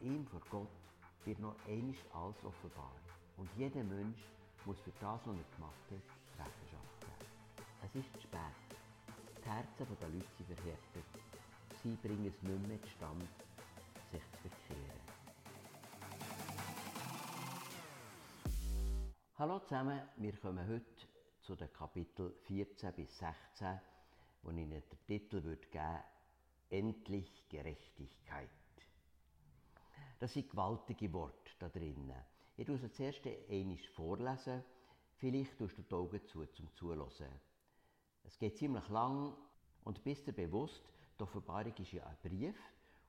ihm, vor Gott, wird noch einmal alles offenbar. Und jeder Mensch muss für das, was er gemacht hat, Rechenschaft. Es ist spät. Die Herzen der Leute sind verhärtet. Sie bringen es nicht mehr zustande, sich zu bekehren. Hallo zusammen, wir kommen heute zu den Kapiteln 14 bis 16, wo ich Ihnen den Titel würde geben Endlich Gerechtigkeit. Das sind gewaltige Worte da drinnen. Ich lese es zuerst einmal vorlesen, vielleicht tust du die Augen zu zum Zuhören. Es geht ziemlich lang und bist dir bewusst, die Offenbarung ist ja ein Brief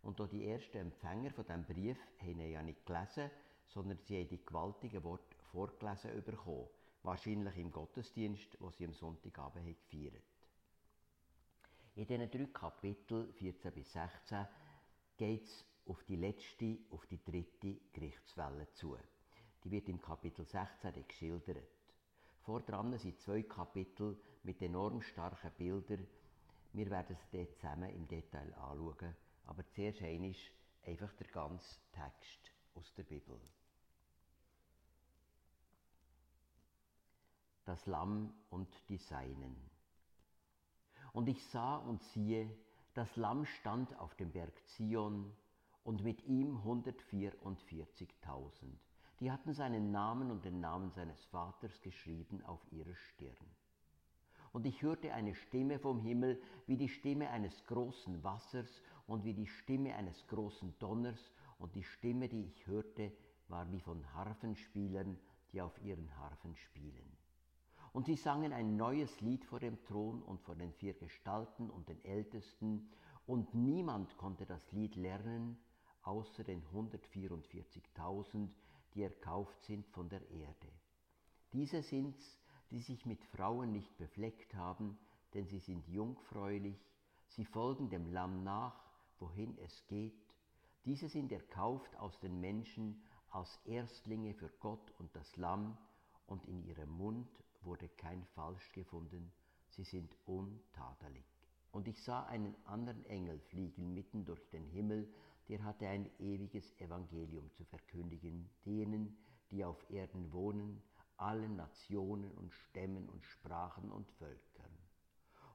und auch die ersten Empfänger von diesem Brief haben ihn ja nicht gelesen, sondern sie haben die gewaltigen Worte vorgelesen bekommen. Wahrscheinlich im Gottesdienst, wo sie am Sonntagabend haben gefeiert In diesen drei Kapiteln, 14 bis 16, geht es auf die letzte, auf die dritte Gerichtswelle zu. Die wird im Kapitel 16 geschildert. Vordran sind zwei Kapitel mit enorm starken Bildern. Wir werden sie dort zusammen im Detail anschauen. Aber zuerst einmal einfach der ganze Text aus der Bibel. Das Lamm und die Seinen. Und ich sah und siehe, das Lamm stand auf dem Berg Zion und mit ihm 144.000. Die hatten seinen Namen und den Namen seines Vaters geschrieben auf ihre Stirn. Und ich hörte eine Stimme vom Himmel wie die Stimme eines großen Wassers und wie die Stimme eines großen Donners, und die Stimme, die ich hörte, war wie von Harfenspielern, die auf ihren Harfen spielen. Und sie sangen ein neues Lied vor dem Thron und vor den vier Gestalten und den Ältesten, und niemand konnte das Lied lernen, außer den 144.000, die erkauft sind von der Erde. Diese sind's, die sich mit Frauen nicht befleckt haben, denn sie sind jungfräulich, sie folgen dem Lamm nach, wohin es geht. Diese sind erkauft aus den Menschen als Erstlinge für Gott und das Lamm, und in ihrem Mund wurde kein Falsch gefunden, sie sind untadelig. Und ich sah einen anderen Engel fliegen mitten durch den Himmel, der hatte ein ewiges Evangelium zu verkündigen, denen, die auf Erden wohnen, allen Nationen und Stämmen und Sprachen und Völkern.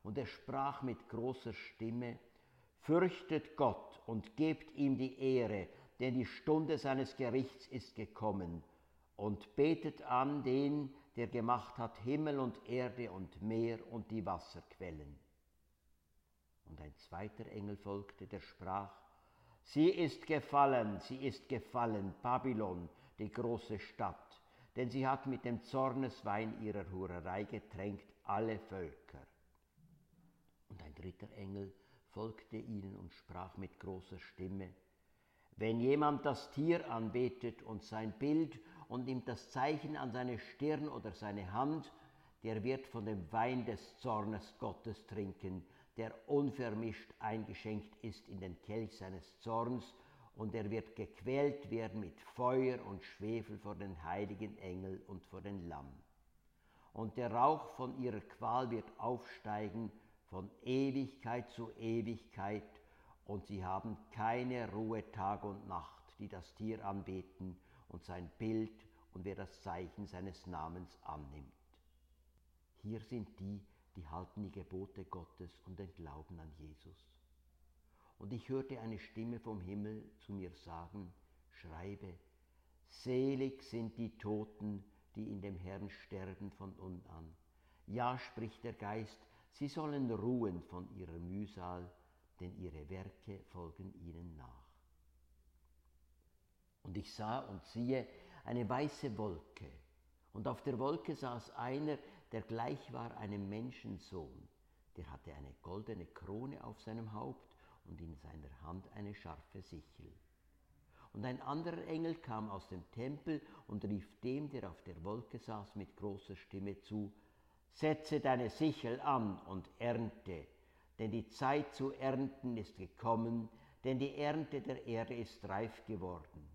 Und er sprach mit großer Stimme, Fürchtet Gott und gebt ihm die Ehre, denn die Stunde seines Gerichts ist gekommen, und betet an den, der gemacht hat Himmel und Erde und Meer und die Wasserquellen. Und ein zweiter Engel folgte, der sprach, Sie ist gefallen, sie ist gefallen, Babylon, die große Stadt, denn sie hat mit dem Zorneswein ihrer Hurerei getränkt alle Völker. Und ein dritter Engel folgte ihnen und sprach mit großer Stimme, wenn jemand das Tier anbetet und sein Bild und nimmt das Zeichen an seine Stirn oder seine Hand, der wird von dem Wein des Zornes Gottes trinken, der unvermischt eingeschenkt ist in den Kelch seines Zorns, und er wird gequält werden mit Feuer und Schwefel vor den heiligen Engel und vor den Lamm. Und der Rauch von ihrer Qual wird aufsteigen von Ewigkeit zu Ewigkeit, und sie haben keine Ruhe Tag und Nacht, die das Tier anbeten und sein Bild und wer das Zeichen seines Namens annimmt. Hier sind die, die halten die Gebote Gottes und den Glauben an Jesus. Und ich hörte eine Stimme vom Himmel zu mir sagen, schreibe, selig sind die Toten, die in dem Herrn sterben von nun an. Ja, spricht der Geist, sie sollen ruhen von ihrer Mühsal, denn ihre Werke folgen ihnen nach. Und ich sah und siehe eine weiße Wolke, und auf der Wolke saß einer, der gleich war einem Menschensohn. Der hatte eine goldene Krone auf seinem Haupt und in seiner Hand eine scharfe Sichel. Und ein anderer Engel kam aus dem Tempel und rief dem, der auf der Wolke saß, mit großer Stimme zu, Setze deine Sichel an und ernte, denn die Zeit zu ernten ist gekommen, denn die Ernte der Erde ist reif geworden.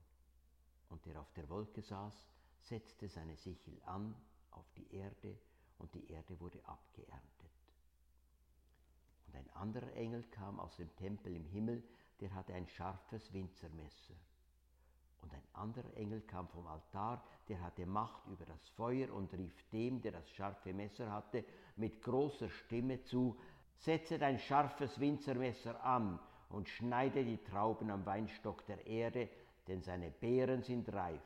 Und der auf der Wolke saß, setzte seine Sichel an auf die Erde und die Erde wurde abgeerntet. Und ein anderer Engel kam aus dem Tempel im Himmel, der hatte ein scharfes Winzermesser. Und ein anderer Engel kam vom Altar, der hatte Macht über das Feuer und rief dem, der das scharfe Messer hatte, mit großer Stimme zu, setze dein scharfes Winzermesser an und schneide die Trauben am Weinstock der Erde, denn seine Beeren sind reif.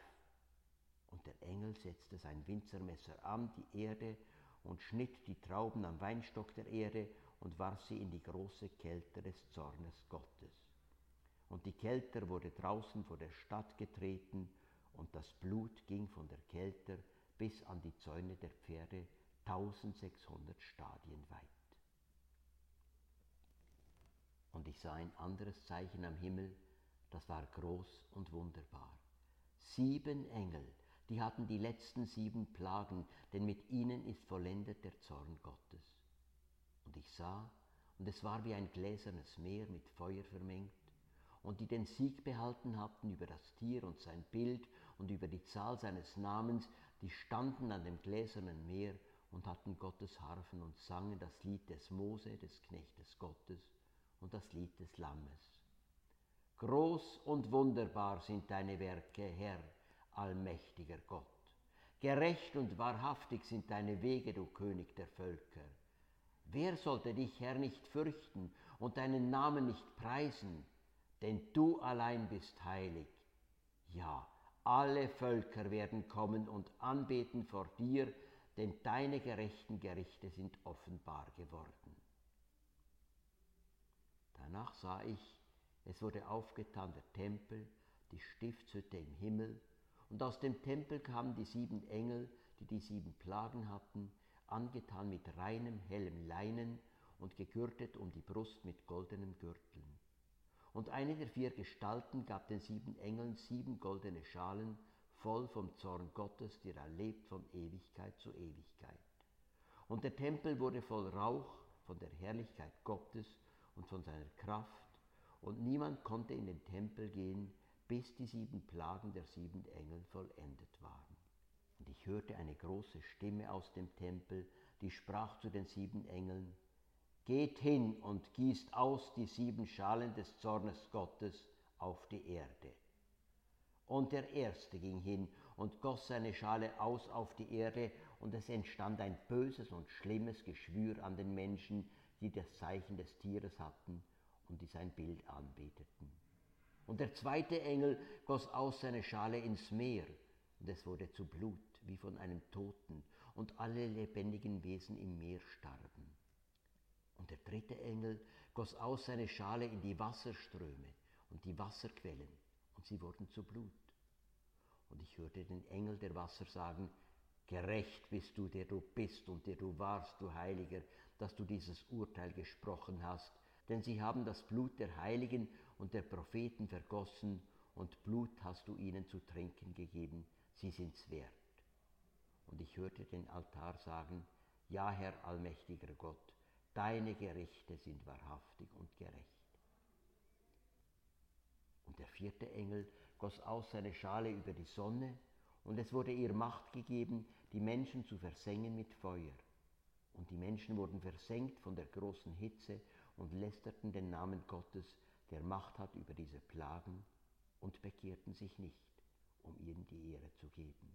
Und der Engel setzte sein Winzermesser an die Erde und schnitt die Trauben am Weinstock der Erde und warf sie in die große Kälte des Zornes Gottes. Und die Kelter wurde draußen vor der Stadt getreten, und das Blut ging von der Kelter bis an die Zäune der Pferde 1600 Stadien weit. Und ich sah ein anderes Zeichen am Himmel, das war groß und wunderbar. Sieben Engel, die hatten die letzten sieben Plagen, denn mit ihnen ist vollendet der Zorn Gottes. Und ich sah, und es war wie ein gläsernes Meer mit Feuer vermengt, und die den Sieg behalten hatten über das Tier und sein Bild und über die Zahl seines Namens, die standen an dem gläsernen Meer und hatten Gottes Harfen und sangen das Lied des Mose, des Knechtes Gottes, und das Lied des Lammes. Groß und wunderbar sind deine Werke, Herr, allmächtiger Gott. Gerecht und wahrhaftig sind deine Wege, du König der Völker. Wer sollte dich, Herr, nicht fürchten und deinen Namen nicht preisen? Denn du allein bist heilig. Ja, alle Völker werden kommen und anbeten vor dir, denn deine gerechten Gerichte sind offenbar geworden. Danach sah ich, es wurde aufgetan der Tempel, die Stiftshütte im Himmel, und aus dem Tempel kamen die sieben Engel, die die sieben Plagen hatten, angetan mit reinem, hellem Leinen und gegürtet um die Brust mit goldenen Gürteln. Und eine der vier Gestalten gab den sieben Engeln sieben goldene Schalen voll vom Zorn Gottes, der erlebt von Ewigkeit zu Ewigkeit. Und der Tempel wurde voll Rauch von der Herrlichkeit Gottes und von seiner Kraft, und niemand konnte in den Tempel gehen, bis die sieben Plagen der sieben Engel vollendet waren. Und ich hörte eine große Stimme aus dem Tempel, die sprach zu den sieben Engeln, Geht hin und gießt aus die sieben Schalen des Zornes Gottes auf die Erde. Und der erste ging hin und goss seine Schale aus auf die Erde, und es entstand ein böses und schlimmes Geschwür an den Menschen, die das Zeichen des Tieres hatten und die sein Bild anbeteten. Und der zweite Engel goss aus seine Schale ins Meer, und es wurde zu Blut wie von einem Toten, und alle lebendigen Wesen im Meer starben. Und der dritte Engel goss aus seine Schale in die Wasserströme und die Wasserquellen, und sie wurden zu Blut. Und ich hörte den Engel der Wasser sagen, Gerecht bist du, der du bist und der du warst, du Heiliger, dass du dieses Urteil gesprochen hast, denn sie haben das Blut der Heiligen und der Propheten vergossen, und Blut hast du ihnen zu trinken gegeben, sie sind's wert. Und ich hörte den Altar sagen, Ja, Herr allmächtiger Gott, deine Gerichte sind wahrhaftig und gerecht. Und der vierte Engel goss aus seine Schale über die Sonne, und es wurde ihr Macht gegeben, die Menschen zu versengen mit Feuer. Und die Menschen wurden versenkt von der großen Hitze und lästerten den Namen Gottes, der Macht hat über diese Plagen, und bekehrten sich nicht, um ihm die Ehre zu geben.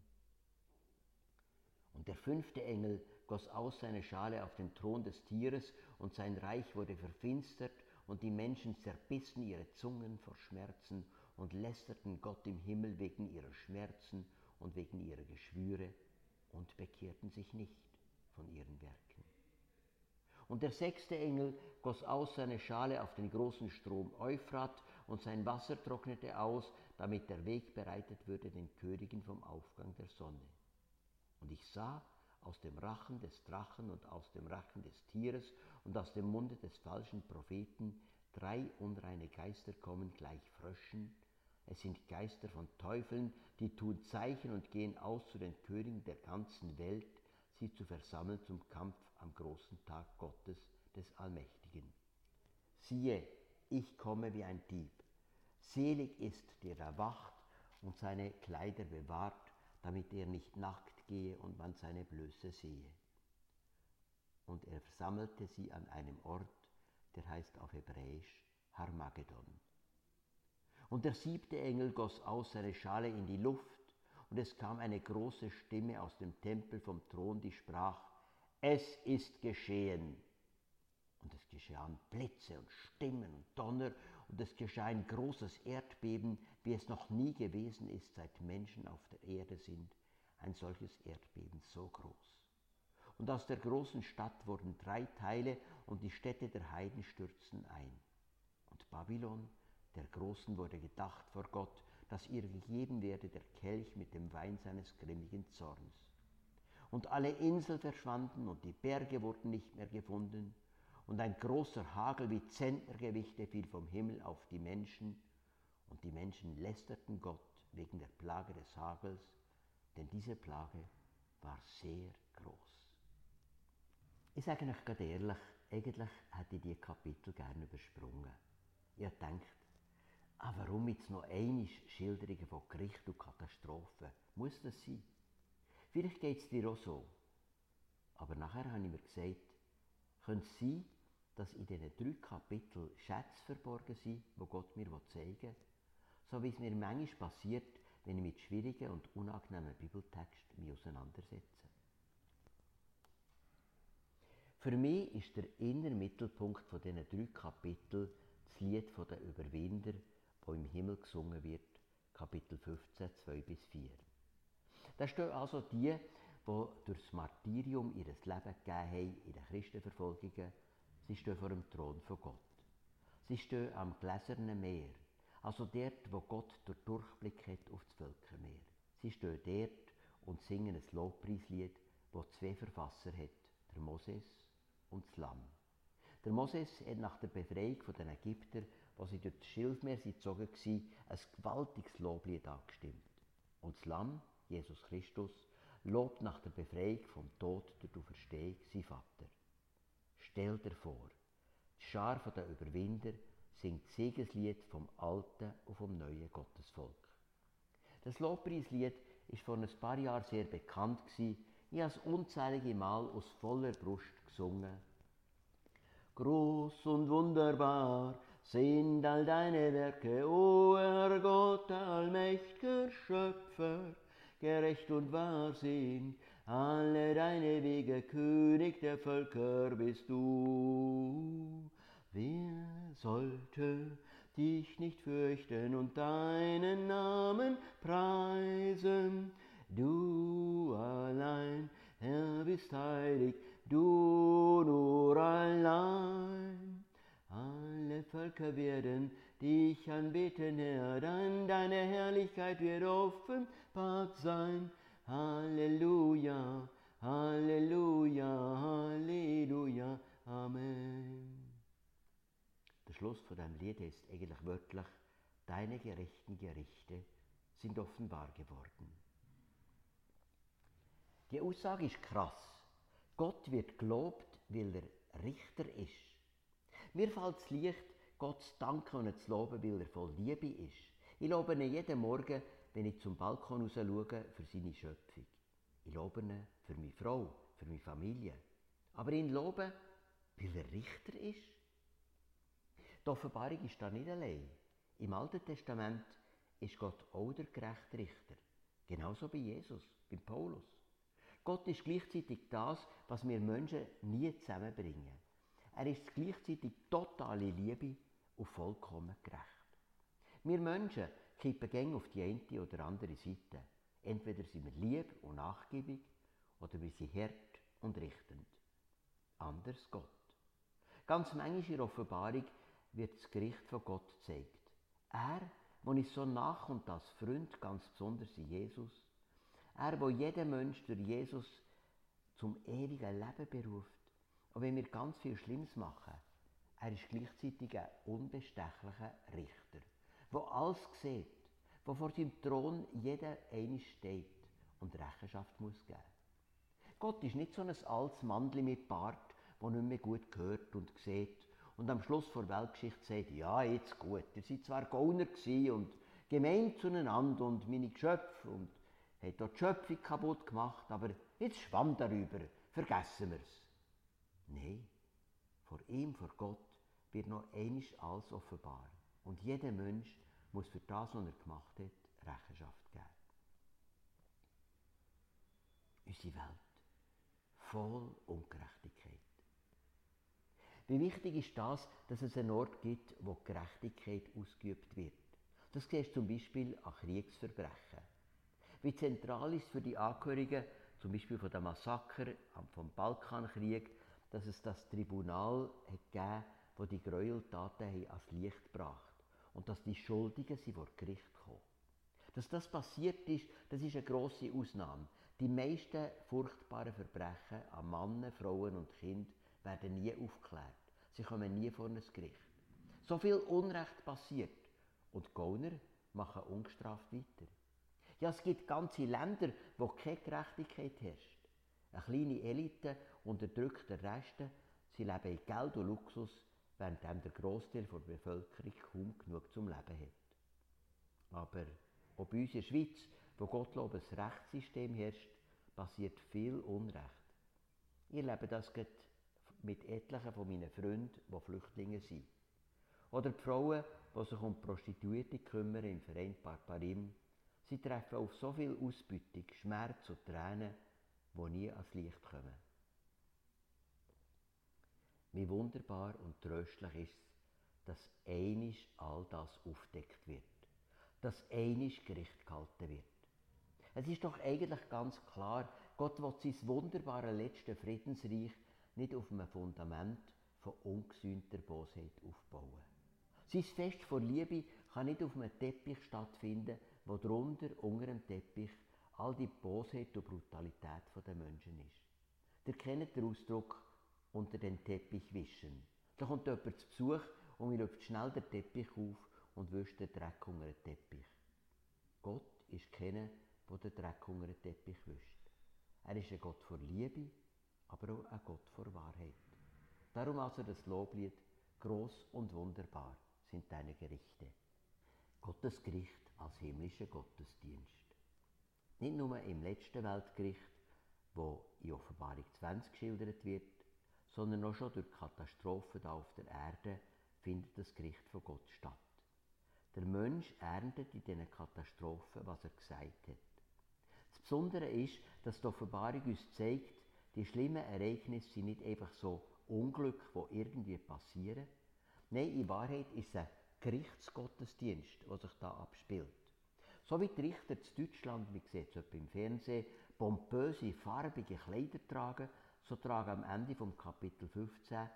Und der fünfte Engel goss aus seine Schale auf den Thron des Tieres, und sein Reich wurde verfinstert, und die Menschen zerbissen ihre Zungen vor Schmerzen und lästerten Gott im Himmel wegen ihrer Schmerzen und wegen ihrer Geschwüre und bekehrten sich nicht von ihren Werken. Und der sechste Engel goss aus seine Schale auf den großen Strom Euphrat, und sein Wasser trocknete aus, damit der Weg bereitet würde den Königen vom Aufgang der Sonne. Und ich sah aus dem Rachen des Drachen und aus dem Rachen des Tieres und aus dem Munde des falschen Propheten drei unreine Geister kommen gleich Fröschen. Es sind Geister von Teufeln, die tun Zeichen und gehen aus zu den Königen der ganzen Welt, sie zu versammeln zum Kampf am großen Tag Gottes des Allmächtigen. Siehe, ich komme wie ein Dieb. Selig ist, der erwacht und seine Kleider bewahrt, damit er nicht nackt gehe und man seine Blöße sehe. Und er versammelte sie an einem Ort, der heißt auf Hebräisch Harmagedon. Und der siebte Engel goss aus seine Schale in die Luft, und es kam eine große Stimme aus dem Tempel vom Thron, die sprach, es ist geschehen. Und es geschahen Blitze und Stimmen und Donner, und es geschah ein großes Erdbeben, wie es noch nie gewesen ist, seit Menschen auf der Erde sind, ein solches Erdbeben so groß. Und aus der großen Stadt wurden drei Teile, und die Städte der Heiden stürzten ein. Und Babylon, der Großen, wurde gedacht vor Gott, dass ihr gegeben werde der Kelch mit dem Wein seines grimmigen Zorns. Und alle Inseln verschwanden und die Berge wurden nicht mehr gefunden, und ein großer Hagel wie Zentnergewichte fiel vom Himmel auf die Menschen, und die Menschen lästerten Gott wegen der Plage des Hagels, denn diese Plage war sehr groß. Ich sage euch ganz ehrlich, eigentlich hätte ich diese Kapitel gerne übersprungen. Ihr denkt, ah, warum jetzt noch einmal Schilderungen von Gericht und Katastrophen? Muss das sein? Vielleicht geht es dir auch so. Aber nachher habe ich mir gesagt, könnte es sein, dass in diesen drei Kapiteln Schätze verborgen sind, die Gott mir zeigen will, so wie es mir manchmal passiert, wenn ich mit schwierigen und unangenehmen Bibeltexten auseinandersetze. Für mich ist der innere Mittelpunkt von diesen drei Kapiteln das Lied der Überwinder, wo im Himmel gesungen wird, Kapitel 15, 2 bis 4. Da stehen also die, die durch das Martyrium ihr Leben gegeben haben in den Christenverfolgungen, sie stehen vor dem Thron von Gott. Sie stehen am gläsernen Meer, also dort, wo Gott durch Durchblick hat auf das Völkermeer. Sie stehen dort und singen ein Lobpreislied, das zwei Verfasser hat, der Moses und das Lamm. Der Moses hat nach der Befreiung der Ägypter, wo sie durch das Schilfmeer gezogen waren, ein gewaltiges Loblied angestimmt. Und das Lamm, Jesus Christus, lobt nach der Befreiung vom Tod durch die Auferstehung sein Vater. Stell dir vor, die Schar der Überwinder singt Siegeslied vom alten und vom neuen Gottesvolk. Das Lobpreislied ist vor ein paar Jahren sehr bekannt gewesen. Ich habe es unzählige Mal aus voller Brust gesungen. Groß und wunderbar sind all deine Werke, o Herr Gott, allmächtiger Schöpfer, gerecht und wahr sind alle deine Wege, König der Völker bist du. Wer sollte dich nicht fürchten und deinen Namen preisen? Du allein, Herr, bist heilig, du nur allein. Alle Völker werden dich anbeten, Herr, dann deine Herrlichkeit wird offenbart sein. Halleluja, Halleluja, Halleluja, Amen. Der Schluss von dem Lied ist eigentlich wörtlich, deine gerechten Gerichte sind offenbar geworden. Die Aussage ist krass. Gott wird gelobt, weil er Richter ist. Mir fällt es leicht, Gott zu danken und zu loben, weil er voll Liebe ist. Ich lobe ihn jeden Morgen, wenn ich zum Balkon raus schaue, für seine Schöpfung. Ich lobe ihn für meine Frau, für meine Familie. Aber ihn loben, weil er Richter ist. Die Offenbarung ist da nicht allein. Im Alten Testament ist Gott auch der gerechte Richter. Genauso bei Jesus, bei Paulus. Gott ist gleichzeitig das, was wir Menschen nie zusammenbringen. Er ist gleichzeitig totale Liebe und vollkommen gerecht. Wir Menschen kippen gäng auf die eine oder andere Seite. Entweder sind wir lieb und nachgiebig oder wir sind hart und richtend. Anders Gott. Ganz manchmal in der Offenbarung wird das Gericht von Gott gezeigt. Er, der uns so nachkommt als Freund, ganz besonders in Jesus, er, wo jeden Mensch durch Jesus zum ewigen Leben beruft. Und wenn wir ganz viel Schlimmes machen, er ist gleichzeitig ein unbestechlicher Richter, der alles sieht, der vor seinem Thron jeder eine steht und Rechenschaft muss geben. Gott ist nicht so ein altes Mandli mit Bart, das nicht mehr gut hört und sieht und am Schluss vor Weltgeschichte sagt, ja, jetzt gut, ihr seid zwar Gauner und gemein zueinander und meine Geschöpfe und hat dort die Schöpfung kaputt gemacht, aber jetzt schwamm darüber, vergessen wir es. Nein, vor ihm, vor Gott, wird noch einisch alles offenbar. Und jeder Mensch muss für das, was er gemacht hat, Rechenschaft geben. Unsere Welt voll Ungerechtigkeit. Wie wichtig ist das, dass es einen Ort gibt, wo Gerechtigkeit ausgeübt wird? Das siehst du zum Beispiel an Kriegsverbrechen. Wie zentral ist für die Angehörigen, zum Beispiel von der Massaker vom Balkankrieg, dass es das Tribunal gegeben wo die Gräueltaten ans Licht gebracht und dass die Schuldigen sie vor Gericht kommen. Dass das passiert ist, das ist eine große Ausnahme. Die meisten furchtbaren Verbrechen an Männern, Frauen und Kindern werden nie aufgeklärt. Sie kommen nie vor ein Gericht. So viel Unrecht passiert und Gauner machen ungestraft weiter. Ja, es gibt ganze Länder, wo keine Gerechtigkeit herrscht. Eine kleine Elite unterdrückt den Rest, sie leben in Geld und Luxus, während der Großteil der Bevölkerung kaum genug zum Leben hat. Aber auch bei uns in der Schweiz, wo Gottlob ein Rechtssystem herrscht, passiert viel Unrecht. Ich erlebe das mit etlichen von meinen Freunden, die Flüchtlinge sind. Oder die Frauen, die sich um Prostituierte kümmern im Verein Barbarim. Sie treffen auf so viel Ausbeutung, Schmerz und Tränen, die nie ans Licht kommen. Wie wunderbar und tröstlich ist es, dass einisch all das aufdeckt wird. Dass einisch Gericht gehalten wird. Es ist doch eigentlich ganz klar, Gott will sein wunderbare letzte Friedensreich nicht auf einem Fundament von ungesühnter Bosheit aufbauen. Sein Fest vor Liebe kann nicht auf einem Teppich stattfinden, wo drunter, unter dem Teppich, all die Bosheit und Brutalität der Menschen ist. Ihr kennt den Ausdruck unter den Teppich wischen. Da kommt jemand zu Besuch und wir läuft schnell den Teppich auf und wischt den Dreck unter den Teppich. Gott ist keiner, der den Dreck unter den Teppich wischt. Er ist ein Gott vor Liebe, aber auch ein Gott vor Wahrheit. Darum also das Loblied, groß und wunderbar sind deine Gerichte. Gottes Gericht als himmlischer Gottesdienst. Nicht nur im letzten Weltgericht, wo in Offenbarung 20 geschildert wird, sondern auch schon durch Katastrophen auf der Erde findet das Gericht von Gott statt. Der Mensch erntet in diesen Katastrophen, was er gesagt hat. Das Besondere ist, dass die Offenbarung uns zeigt, die schlimmen Ereignisse sind nicht einfach so Unglück, wo irgendwie passieren. Nein, in Wahrheit ist es ein Gerichtsgottesdienst, der sich da abspielt. So wie die Richter zu Deutschland, wie sieht es im Fernsehen, pompöse, farbige Kleider tragen, so tragen am Ende vom Kapitel 15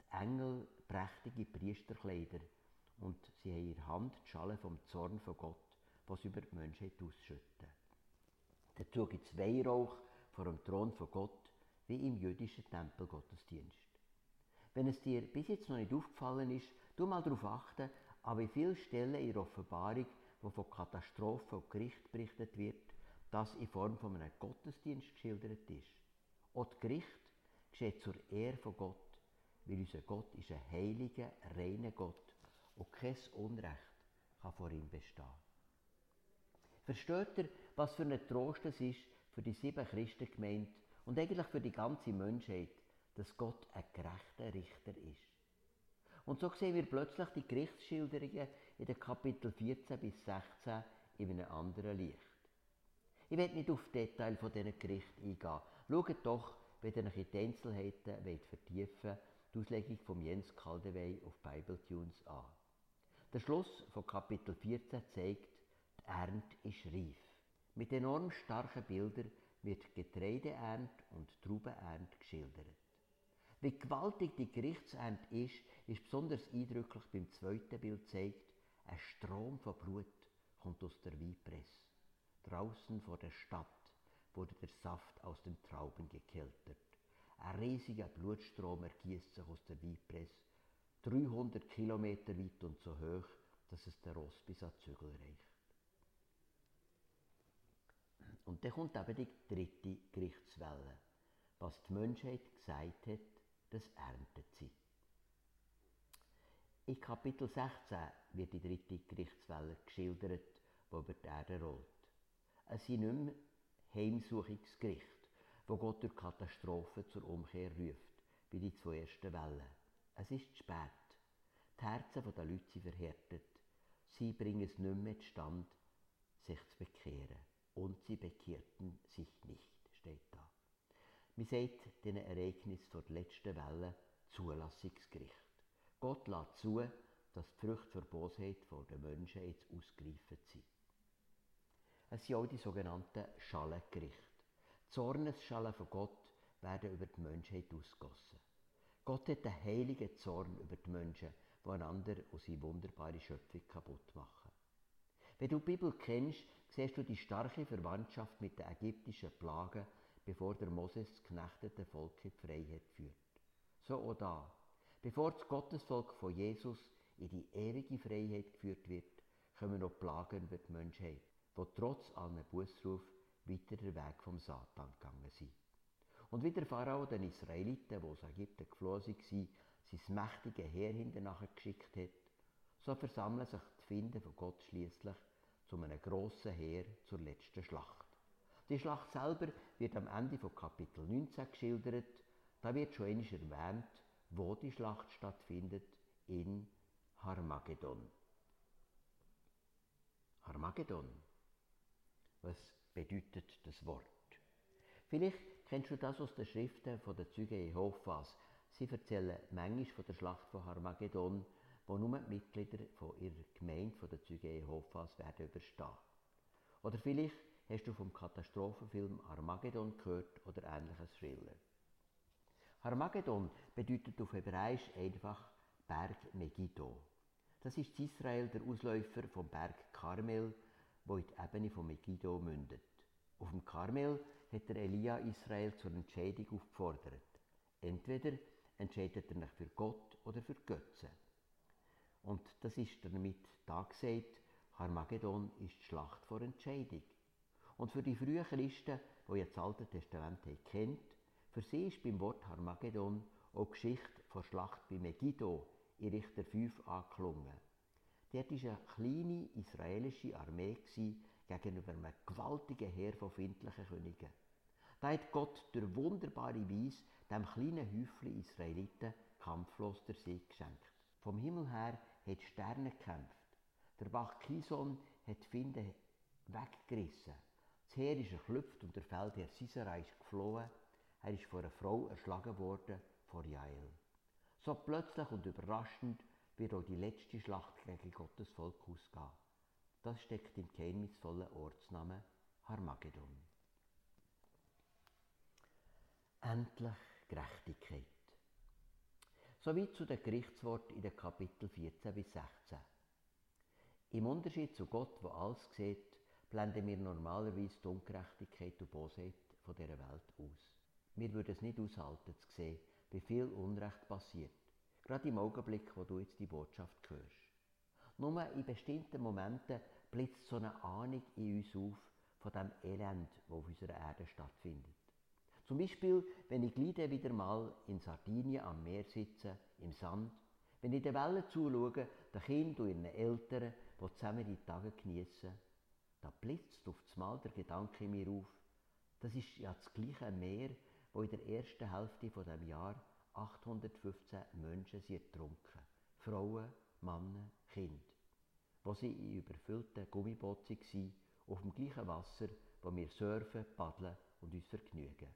die Engel prächtige Priesterkleider und sie haben in der Hand die Schale vom Zorn von Gott, was über die Menschheit ausschütten. Dazu gibt es Weihrauch vor dem Thron von Gott, wie im jüdischen Tempelgottesdienst. Wenn es dir bis jetzt noch nicht aufgefallen ist, tu mal darauf achten, an wie vielen Stellen in der Offenbarung, wo von Katastrophen und Gericht berichtet wird, das in Form von einem Gottesdienst geschildert ist. Auch das Gericht geschieht zur Ehre von Gott, weil unser Gott ist ein heiliger, reiner Gott und kein Unrecht kann vor ihm bestehen. Versteht ihr, was für ein Trost es ist für die sieben Christengemeinde und eigentlich für die ganze Menschheit, dass Gott ein gerechter Richter ist? Und so sehen wir plötzlich die Gerichtsschilderungen in den Kapitel 14 bis 16 in einem anderen Licht. Ich werde nicht auf Details von diesen Gerichten eingehen. Schaut doch, wenn ihr euch in die Einzelheiten wollt vertiefen die Auslegung von Jens Kaldewey auf Bibletunes an. Der Schluss von Kapitel 14 zeigt, die Ernte ist reif. Mit enorm starken Bildern wird Getreideernte und Traubenernte geschildert. Wie gewaltig die Gerichtsernte ist, ist besonders eindrücklich beim zweiten Bild zeigt, ein Strom von Blut kommt aus der Weinpresse. Draußen vor der Stadt wurde der Saft aus den Trauben gekeltert. Ein riesiger Blutstrom ergießt sich aus der Weinpresse, 300 Kilometer weit und so hoch, dass es der Ross bis an Zügel reicht. Und dann kommt eben die dritte Gerichtswelle. Was die Menschheit gesagt hat, das erntet sie. In Kapitel 16 wird die dritte Gerichtswelle geschildert, die über die Erde rollt. Es sind nicht mehr Heimsuchungsgericht, wo Gott durch Katastrophen zur Umkehr ruft, wie die zwei ersten Wellen. Es ist spät. Die Herzen der Leute sind verhärtet. sie bringen es nicht mehr zustande, sich zu bekehren. Und sie bekehrten sich nicht, steht da. Man sagt diesen Ereignis der letzten Welle Zulassungsgericht. Gott lässt zu, dass die Früchte der Bosheit den Menschen jetzt ausgereift sind. Es sind auch die sogenannten Schalengerichte. Die Zornesschalen von Gott werden über die Menschheit ausgossen. Gott hat einen heiligen Zorn über die Menschen, die einander und seine wunderbare Schöpfung kaputt machen. Wenn du die Bibel kennst, siehst du die starke Verwandtschaft mit den ägyptischen Plagen, bevor der Moses das knechtete Volk in die Freiheit führt. So auch da. Bevor das Gottesvolk von Jesus in die ewige Freiheit geführt wird, kommen noch Plagen über die Menschheit, die trotz allem Bußruf weiter den Weg vom Satan gegangen sind. Und wie der Pharao den Israeliten, die aus Ägypten geflohen waren, sein mächtige Heer hinterher geschickt hat, so versammeln sich die Finden von Gott schließlich zu einem grossen Heer zur letzten Schlacht. Die Schlacht selber wird am Ende von Kapitel 19 geschildert. Da wird schon einmal erwähnt, wo die Schlacht stattfindet, in Harmagedon. Harmagedon. Was bedeutet das Wort? Vielleicht kennst du das aus den Schriften den Zeugen Jehovas. Sie erzählen manchmal von der Schlacht von Harmagedon, wo nur die Mitglieder von ihrer Gemeinde den Zeugen Jehovas werden überstehen. Oder vielleicht hast du vom Katastrophenfilm Armageddon gehört oder ähnliches Thriller. Armageddon bedeutet auf Hebräisch einfach Berg Megiddo. Das ist Israel der Ausläufer vom Berg Karmel, wo in die Ebene von Megiddo mündet. Auf dem Karmel hat der Elia Israel zur Entscheidung aufgefordert. Entweder entscheidet er sich für Gott oder für Götze. Und das ist damit da gesagt, Armageddon ist die Schlacht vor Entscheidung. Und für die frühen Christen, die jetzt das Alte Testament kennt, für sie ist beim Wort Harmagedon auch die Geschichte der Schlacht bei Megiddo in Richter 5 angeklungen. Dort war eine kleine israelische Armee gegenüber einem gewaltigen Heer von findlichen Königen. Da hat Gott durch wunderbare Weise dem kleinen Häufchen Israeliten kampflos der Sieg geschenkt. Vom Himmel her hat Sterne gekämpft. Der Bach Kison hat Finde weggerissen. Das Heer ist erklüpft und der Feldherr Sisera ist geflohen. Er ist von einer Frau erschlagen worden, vor Jael. So plötzlich und überraschend wird auch die letzte Schlacht gegen Gottes Volk ausgehen. Das steckt im geheimnisvollen Ortsnamen Harmagedon. Endlich Gerechtigkeit. Soweit zu den Gerichtsworten in den Kapitel 14 bis 16. Im Unterschied zu Gott, der alles sieht, blenden wir normalerweise die Ungerechtigkeit und Bosheit von dieser Welt aus. Wir würden es nicht aushalten zu sehen, wie viel Unrecht passiert. Gerade im Augenblick, wo du jetzt die Botschaft hörst. Nur in bestimmten Momenten blitzt so eine Ahnung in uns auf von dem Elend, das auf unserer Erde stattfindet. Zum Beispiel, wenn ich gleich wieder mal in Sardinien am Meer sitze, im Sand, wenn ich den Wellen zuschaue, den Kindern und ihren Eltern, die zusammen die Tage genießen, da blitzt auf Mal der Gedanke in mir auf, das ist ja das gleiche Meer, wo in der ersten Hälfte von dem Jahr 815 Menschen sind ertrunken. Frauen, Männer, Kinder. Wo sie in überfüllten Gummibooten waren, auf dem gleichen Wasser, wo wir surfen, paddeln und uns vergnügen.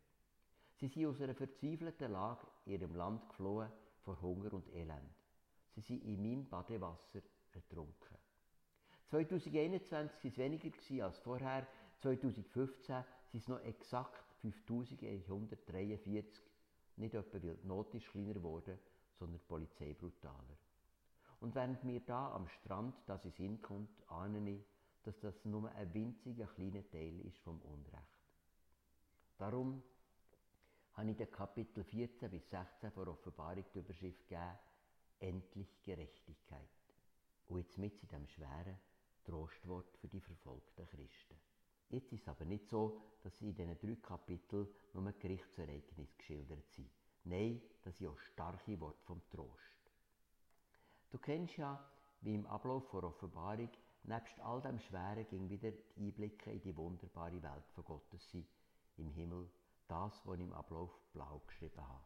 Sie sind aus einer verzweifelten Lage in ihrem Land geflohen vor Hunger und Elend. Sie sind in meinem Badewasser ertrunken. 2021 waren es weniger als vorher. 2015 sind es noch exakt 5143. Nicht etwa, weil die Not ist kleiner geworden, sondern die Polizei brutaler. Und während mir da am Strand das in Sinn kommt, ahne ich, dass das nur ein winziger kleiner Teil ist vom Unrecht. Darum habe ich den Kapitel 14 bis 16 vor Offenbarung die Überschrift gegeben, endlich Gerechtigkeit. Und jetzt mit in dem schweren Trostwort für die verfolgten Christen. Jetzt ist es aber nicht so, dass in diesen drei Kapiteln nur Gerichtsereignisse geschildert sind. Nein, das sind auch starke Worte vom Trost. Du kennst ja, wie im Ablauf der Offenbarung nebst all dem Schweren ging wieder die Einblicke in die wunderbare Welt von Gottes sind, im Himmel, das, was ich im Ablauf blau geschrieben habe.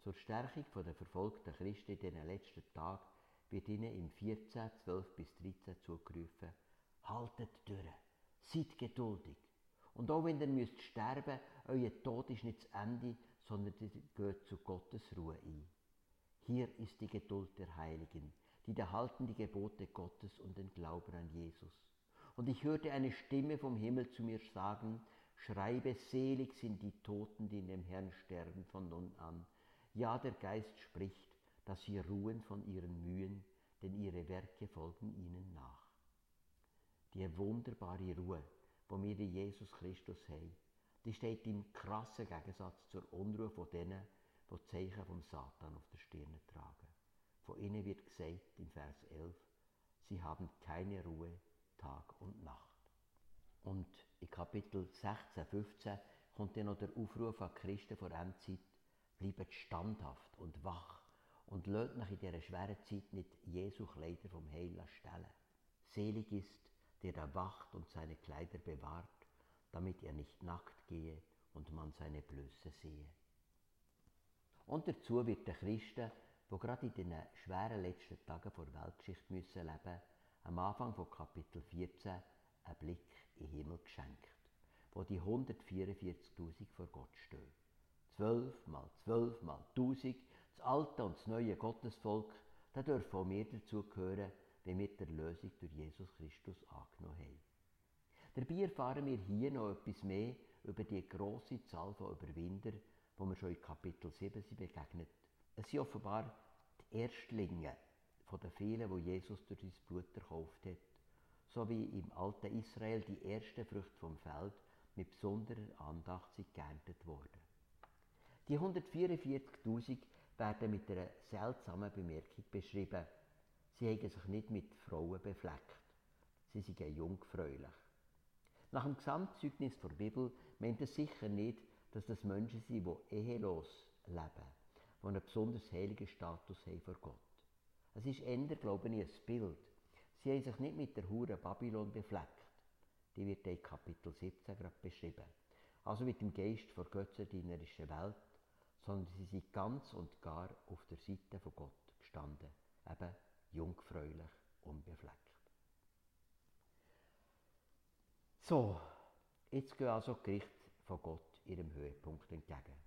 Zur Stärkung der verfolgten Christen in diesen letzten Tagen wird ihnen im 14, 12 bis 13 zugerufen, haltet durch, seid geduldig. Und auch wenn ihr müsst sterben, euer Tod ist nicht das Ende, sondern ihr geht zu Gottes Ruhe ein. Hier ist die Geduld der Heiligen, die da halten die Gebote Gottes und den Glauben an Jesus. Und ich hörte eine Stimme vom Himmel zu mir sagen, schreibe, selig sind die Toten, die in dem Herrn sterben von nun an. Ja, der Geist spricht, dass sie ruhen von ihren Mühen, denn ihre Werke folgen ihnen nach. Die wunderbare Ruhe, wo wir in Jesus Christus haben, die steht im krassen Gegensatz zur Unruhe von denen, die Zeichen vom Satan auf der Stirn tragen. Von ihnen wird gesagt im Vers 11, sie haben keine Ruhe Tag und Nacht. Und in Kapitel 16, 15 kommt dann noch der Aufruf an Christen vor Endzeit, bleibt standhaft und wach und lasst nach in dieser schweren Zeit nicht Jesu Kleider vom Heil stellen. Selig ist, der da wacht und seine Kleider bewahrt, damit er nicht nackt gehe und man seine Blöße sehe. Und dazu wird der Christen, wo gerade in den schweren letzten Tagen vor Weltgeschichte müssen leben, am Anfang von Kapitel 14 einen Blick in den Himmel geschenkt, wo die 144.000 vor Gott stehen. Zwölf mal zwölf mal tausend, das alte und das neue Gottesvolk, da dürfen auch wir dazugehören, wenn wir die Lösung durch Jesus Christus angenommen haben. Dabei erfahren wir hier noch etwas mehr über die große Zahl von Überwindern, wo wir schon in Kapitel 7 sind begegnet. Es sind offenbar die Erstlinge von den vielen, wo Jesus durch sein Blut erkauft hat, so wie im alten Israel die ersten Früchte vom Feld mit besonderer Andacht sind geerntet worden. Die 144.000 werden mit einer seltsamen Bemerkung beschrieben. Sie haben sich nicht mit Frauen befleckt. Sie sind jungfräulich. Nach dem Gesamtzeugnis der Bibel meint es sicher nicht, dass das Menschen sind, die ehelos leben, die einen besonders heiligen Status haben vor Gott. Es ist eher, glaube ich, ein Bild. Sie haben sich nicht mit der Hure Babylon befleckt. Die wird in Kapitel 17 gerade beschrieben. Also mit dem Geist der götzendienerischen Welt, sondern sie sind ganz und gar auf der Seite von Gott gestanden, eben jungfräulich, unbefleckt. So, jetzt gehen also die Gerichte von Gott ihrem Höhepunkt entgegen.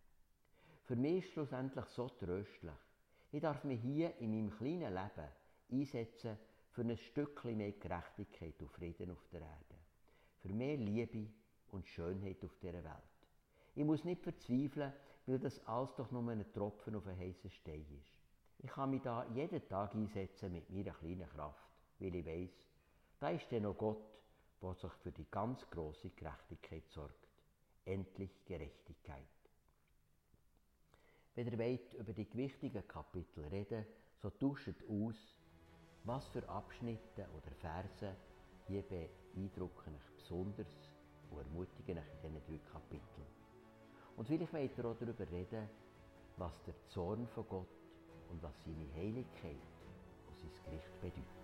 Für mich ist schlussendlich so tröstlich. Ich darf mich hier in meinem kleinen Leben einsetzen für ein Stückchen mehr Gerechtigkeit und Frieden auf der Erde. Für mehr Liebe und Schönheit auf dieser Welt. Ich muss nicht verzweifeln, weil das alles doch nur ein Tropfen auf einen heißen Stein ist. Ich kann mich da jeden Tag einsetzen mit meiner kleinen Kraft, weil ich weiss, da ist dann noch Gott, der sich für die ganz große Gerechtigkeit sorgt. Endlich Gerechtigkeit. Wenn ihr wollt über die gewichtigen Kapitel reden, so tauscht aus, was für Abschnitte oder Verse hier beeindrucken euch besonders und ermutigen euch in diesen drei Kapiteln. Und vielleicht wollt ihr auch darüber reden, was der Zorn von Gott und was seine Heiligkeit und sein Gericht bedeutet.